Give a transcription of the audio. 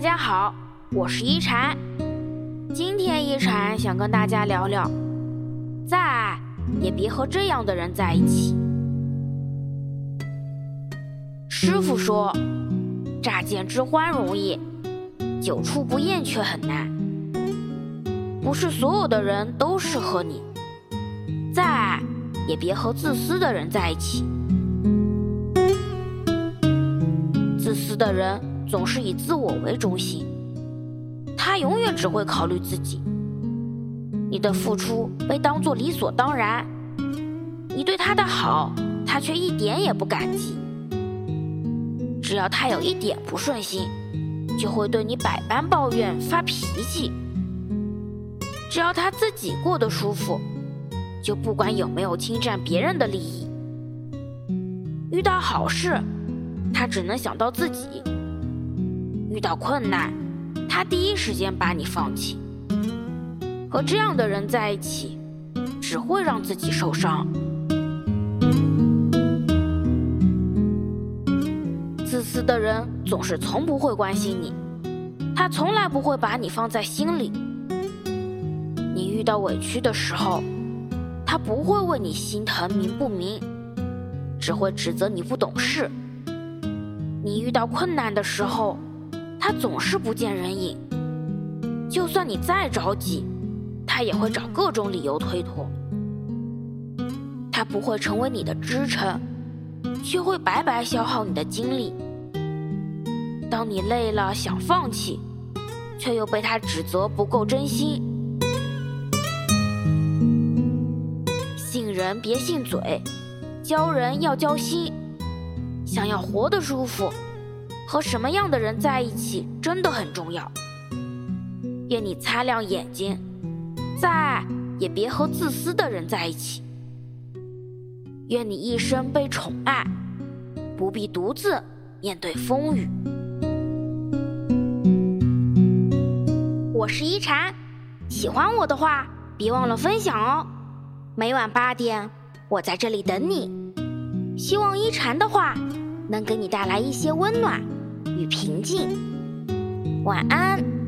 大家好，我是一禅。今天一禅想跟大家聊聊，再爱也别和这样的人在一起。师傅说，乍见之欢容易，久处不厌却很难。不是所有的人都适合你，再爱也别和自私的人在一起。自私的人总是以自我为中心，他永远只会考虑自己。你的付出被当作理所当然，你对他的好，他却一点也不感激。只要他有一点不顺心，就会对你百般抱怨、发脾气。只要他自己过得舒服，就不管有没有侵占别人的利益。遇到好事，他只能想到自己；遇到困难，他第一时间把你放弃。和这样的人在一起，只会让自己受伤。自私的人总是从不会关心你，他从来不会把你放在心里。你遇到委屈的时候，他不会为你心疼明不明，只会指责你不懂事。你遇到困难的时候，他总是不见人影。就算你再着急，他也会找各种理由推脱。他不会成为你的支撑。却会白白消耗你的精力。当你累了想放弃，却又被他指责不够真心。信人别信嘴，交人要交心。想要活得舒服，和什么样的人在一起真的很重要。愿你擦亮眼睛，再爱也别和自私的人在一起。愿你一生被宠爱，不必独自面对风雨。我是一禅，喜欢我的话，别忘了分享哦。每晚八点，我在这里等你。希望一禅的话能给你带来一些温暖与平静。晚安。